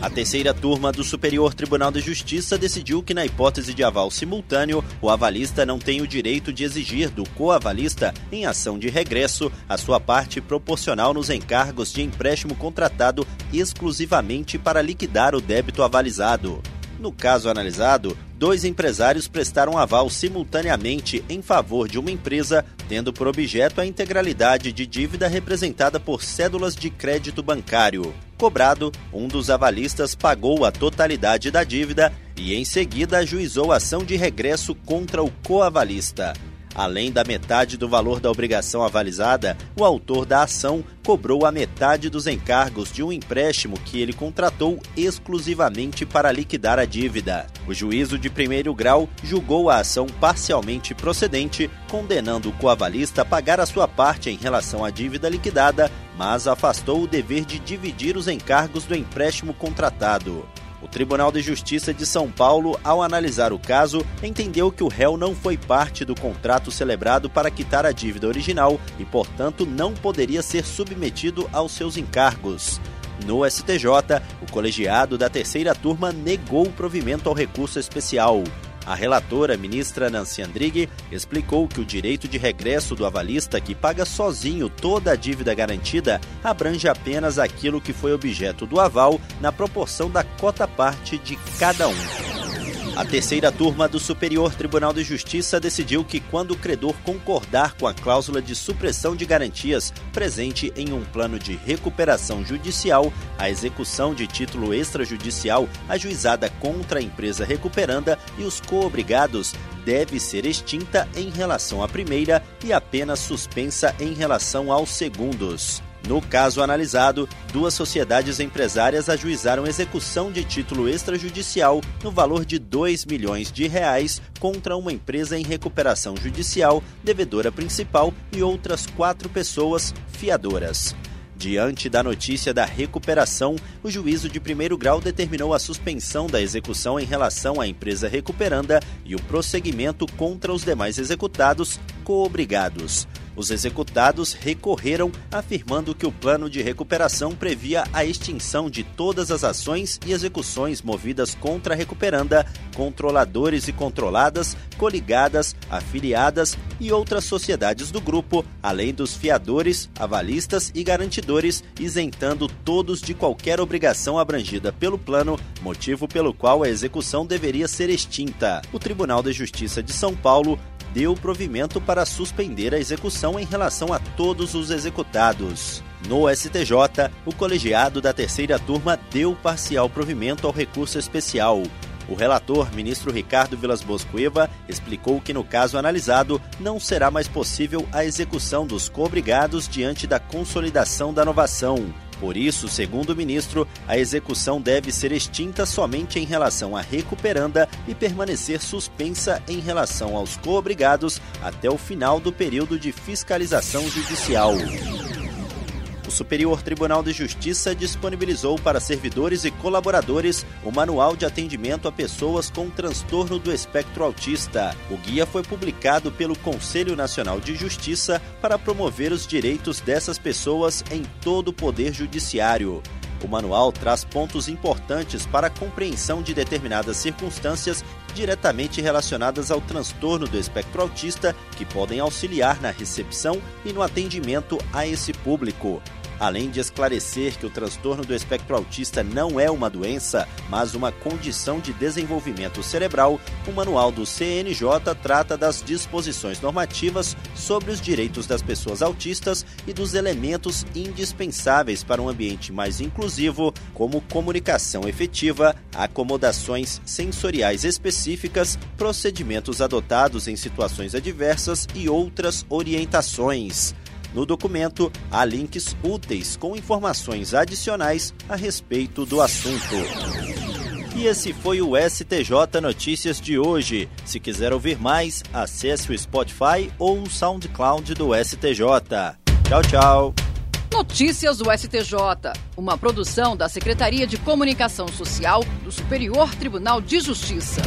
A terceira turma do Superior Tribunal de Justiça decidiu que, na hipótese de aval simultâneo, o avalista não tem o direito de exigir do coavalista, em ação de regresso, a sua parte proporcional nos encargos de empréstimo contratado exclusivamente para liquidar o débito avalizado. No caso analisado, dois empresários prestaram aval simultaneamente em favor de uma empresa, tendo por objeto a integralidade de dívida representada por cédulas de crédito bancário. Cobrado, um dos avalistas pagou a totalidade da dívida e, em seguida, ajuizou ação de regresso contra o coavalista. Além da metade do valor da obrigação avalizada, o autor da ação cobrou a metade dos encargos de um empréstimo que ele contratou exclusivamente para liquidar a dívida. O juízo de primeiro grau julgou a ação parcialmente procedente, condenando o coavalista a pagar a sua parte em relação à dívida liquidada, mas afastou o dever de dividir os encargos do empréstimo contratado. O Tribunal de Justiça de São Paulo, ao analisar o caso, entendeu que o réu não foi parte do contrato celebrado para quitar a dívida original e, portanto, não poderia ser submetido aos seus encargos. No STJ, o colegiado da terceira turma negou o provimento ao recurso especial. A relatora, ministra Nancy Andrighi, explicou que o direito de regresso do avalista que paga sozinho toda a dívida garantida abrange apenas aquilo que foi objeto do aval na proporção da cota-parte de cada um. A terceira turma do Superior Tribunal de Justiça decidiu que, quando o credor concordar com a cláusula de supressão de garantias presente em um plano de recuperação judicial, a execução de título extrajudicial ajuizada contra a empresa recuperanda e os coobrigados deve ser extinta em relação à primeira e apenas suspensa em relação aos segundos. No caso analisado, duas sociedades empresárias ajuizaram execução de título extrajudicial no valor de 2 milhões de reais contra uma empresa em recuperação judicial, devedora principal e outras quatro pessoas fiadoras. Diante da notícia da recuperação, o juízo de primeiro grau determinou a suspensão da execução em relação à empresa recuperanda e o prosseguimento contra os demais executados coobrigados. Os executados recorreram, afirmando que o plano de recuperação previa a extinção de todas as ações e execuções movidas contra a recuperanda, controladores e controladas, coligadas, afiliadas e outras sociedades do grupo, além dos fiadores, avalistas e garantidores, isentando todos de qualquer obrigação abrangida pelo plano, motivo pelo qual a execução deveria ser extinta. O Tribunal de Justiça de São Paulo deu provimento para suspender a execução em relação a todos os executados. No STJ, o colegiado da terceira turma deu parcial provimento ao recurso especial. O relator, ministro Ricardo Vilas Boscueva, explicou que no caso analisado não será mais possível a execução dos cobrigados diante da consolidação da novação. Por isso, segundo o ministro, a execução deve ser extinta somente em relação à recuperanda e permanecer suspensa em relação aos coobrigados até o final do período de fiscalização judicial. O Superior Tribunal de Justiça disponibilizou para servidores e colaboradores o Manual de Atendimento a Pessoas com Transtorno do Espectro Autista. O guia foi publicado pelo Conselho Nacional de Justiça para promover os direitos dessas pessoas em todo o Poder Judiciário. O manual traz pontos importantes para a compreensão de determinadas circunstâncias diretamente relacionadas ao transtorno do espectro autista que podem auxiliar na recepção e no atendimento a esse público. Além de esclarecer que o transtorno do espectro autista não é uma doença, mas uma condição de desenvolvimento cerebral, o manual do CNJ trata das disposições normativas sobre os direitos das pessoas autistas e dos elementos indispensáveis para um ambiente mais inclusivo, como comunicação efetiva, acomodações sensoriais específicas, procedimentos adotados em situações adversas e outras orientações. No documento, há links úteis com informações adicionais a respeito do assunto. E esse foi o STJ Notícias de hoje. Se quiser ouvir mais, acesse o Spotify ou o SoundCloud do STJ. Tchau, tchau. Notícias do STJ, uma produção da Secretaria de Comunicação Social do Superior Tribunal de Justiça.